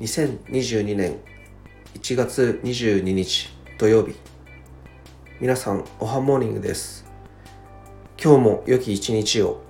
2022年1月22日土曜日。皆さんおはモーニングです。今日も良き一日を。